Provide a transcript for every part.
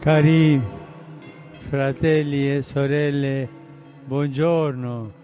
Cari fratelli e sorelle, buongiorno.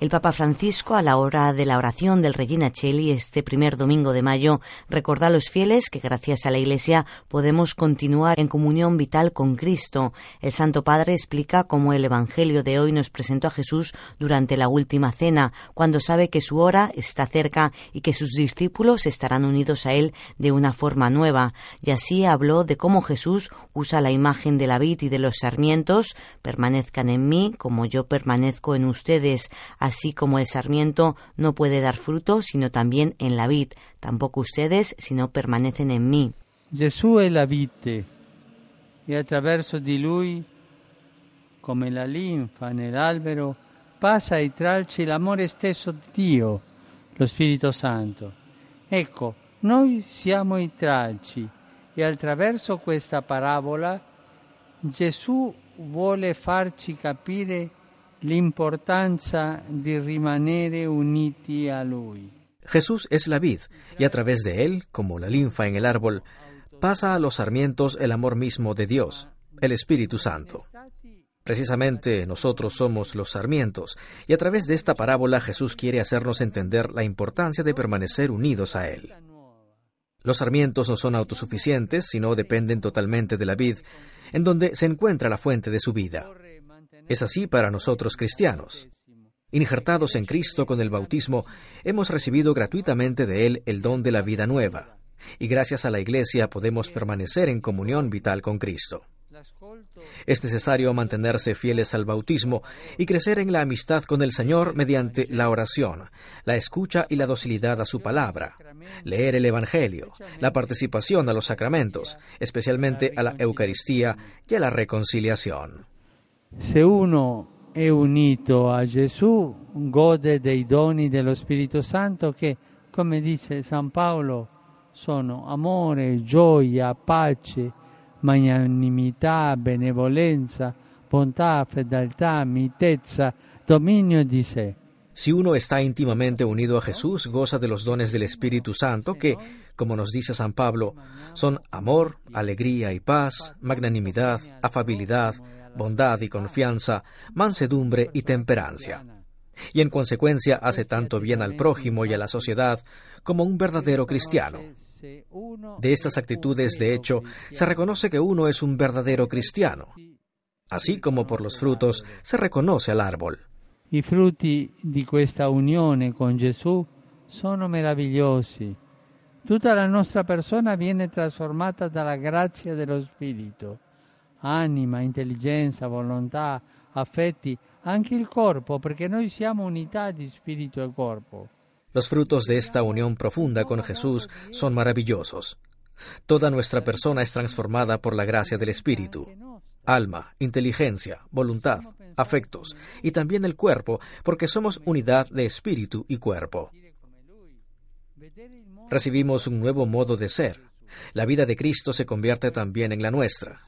El Papa Francisco, a la hora de la oración del Regina Cheli este primer domingo de mayo, recuerda a los fieles que gracias a la Iglesia podemos continuar en comunión vital con Cristo. El Santo Padre explica cómo el Evangelio de hoy nos presentó a Jesús durante la última cena, cuando sabe que su hora está cerca y que sus discípulos estarán unidos a Él de una forma nueva. Y así habló de cómo Jesús usa la imagen de la vid y de los sarmientos, permanezcan en mí como yo permanezco en ustedes como el sarmiento no puede dar fruto sino también en la vid, tampoco ustedes si no permanecen en mí. Gesù è la vite e attraverso di lui, come la linfa nell'albero, passa ai tralci l'amore stesso di Dio, lo Spirito Santo. Ecco, noi siamo i tralci e attraverso questa parabola Gesù vuole farci capire l'importanza di rimanere uniti a Lui. Jesús es la vid, y a través de él, como la linfa en el árbol, pasa a los sarmientos el amor mismo de Dios, el Espíritu Santo. Precisamente nosotros somos los sarmientos, y a través de esta parábola Jesús quiere hacernos entender la importancia de permanecer unidos a Él. Los sarmientos no son autosuficientes, sino dependen totalmente de la vid, en donde se encuentra la fuente de su vida. Es así para nosotros cristianos. Injertados en Cristo con el bautismo, hemos recibido gratuitamente de Él el don de la vida nueva, y gracias a la Iglesia podemos permanecer en comunión vital con Cristo. Es necesario mantenerse fieles al bautismo y crecer en la amistad con el Señor mediante la oración, la escucha y la docilidad a su palabra, leer el Evangelio, la participación a los sacramentos, especialmente a la Eucaristía y a la reconciliación. Se uno è unito a Gesù, gode dei doni dello Spirito Santo che, come dice San Paolo, sono amore, gioia, pace, magnanimità, benevolenza, bontà, fedeltà, mitezza, dominio di sé. Si uno está íntimamente unido a Jesús, goza de los dones del Espíritu Santo que, como nos dice San Pablo, son amor, alegría y paz, magnanimidad, afabilidad, bondad y confianza, mansedumbre y temperancia. Y en consecuencia hace tanto bien al prójimo y a la sociedad como un verdadero cristiano. De estas actitudes, de hecho, se reconoce que uno es un verdadero cristiano, así como por los frutos se reconoce al árbol. I frutti di questa unione con Gesù sono meravigliosi. Tutta la nostra persona viene trasformata dalla grazia dello Spirito. Anima, intelligenza, volontà, affetti, anche il corpo, perché noi siamo unità di spirito e corpo. Los frutos de esta unión profunda con Jesús son maravillosos. Toda nuestra persona es transformada por la gracia del Espíritu. Alma, inteligencia, voluntad, afectos y también el cuerpo, porque somos unidad de espíritu y cuerpo. Recibimos un nuevo modo de ser. La vida de Cristo se convierte también en la nuestra.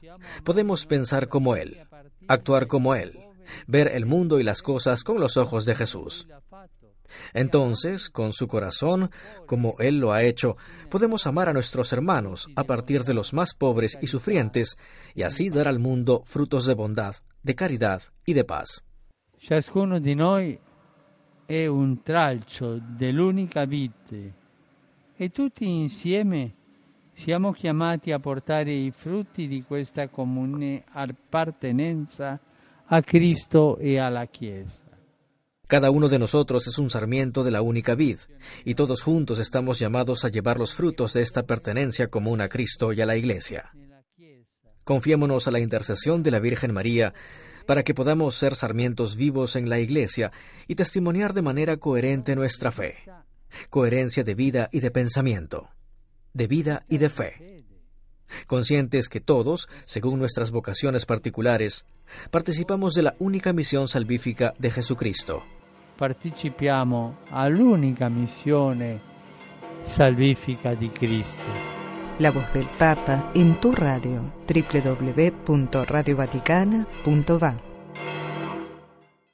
Podemos pensar como Él, actuar como Él, ver el mundo y las cosas con los ojos de Jesús. Entonces, con su corazón, como Él lo ha hecho, podemos amar a nuestros hermanos a partir de los más pobres y sufrientes y así dar al mundo frutos de bondad, de caridad y de paz. Ciascuno di noi è un tralcio dell'unica vite e tutti insieme siamo chiamati a portare i frutti di questa comune appartenenza a Cristo e alla Chiesa. Cada uno de nosotros es un sarmiento de la única vid, y todos juntos estamos llamados a llevar los frutos de esta pertenencia común a Cristo y a la Iglesia. Confiémonos a la intercesión de la Virgen María para que podamos ser sarmientos vivos en la Iglesia y testimoniar de manera coherente nuestra fe, coherencia de vida y de pensamiento, de vida y de fe. Conscientes que todos, según nuestras vocaciones particulares, participamos de la única misión salvífica de Jesucristo. Partecipiamo all'unica missione salvifica di Cristo. La voz del Papa en tu radio www.radiovaticana.va